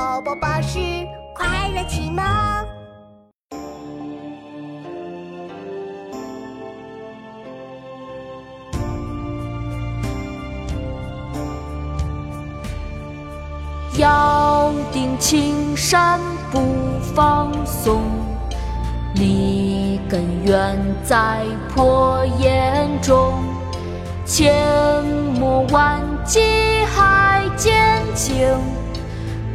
宝宝巴士快乐启蒙。遥定青山不放松，立根远在破岩中。千磨万击还坚劲，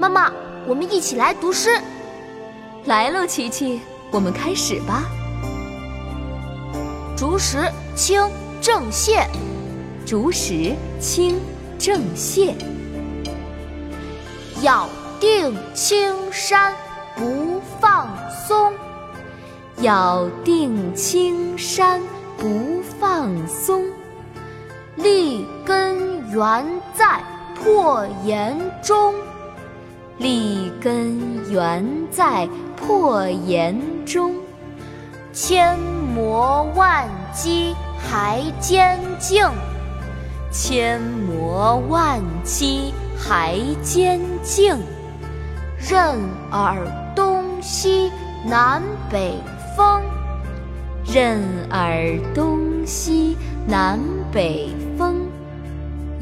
妈妈，我们一起来读诗。来喽，琪琪，我们开始吧。竹石清郑燮，竹石清郑燮，咬定青山不放松，咬定青山不放松，立根原在破岩中。立根原在破岩中，千磨万击还坚劲，千磨万击还坚劲，任尔东西南北风，任尔东西南北风，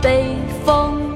北风。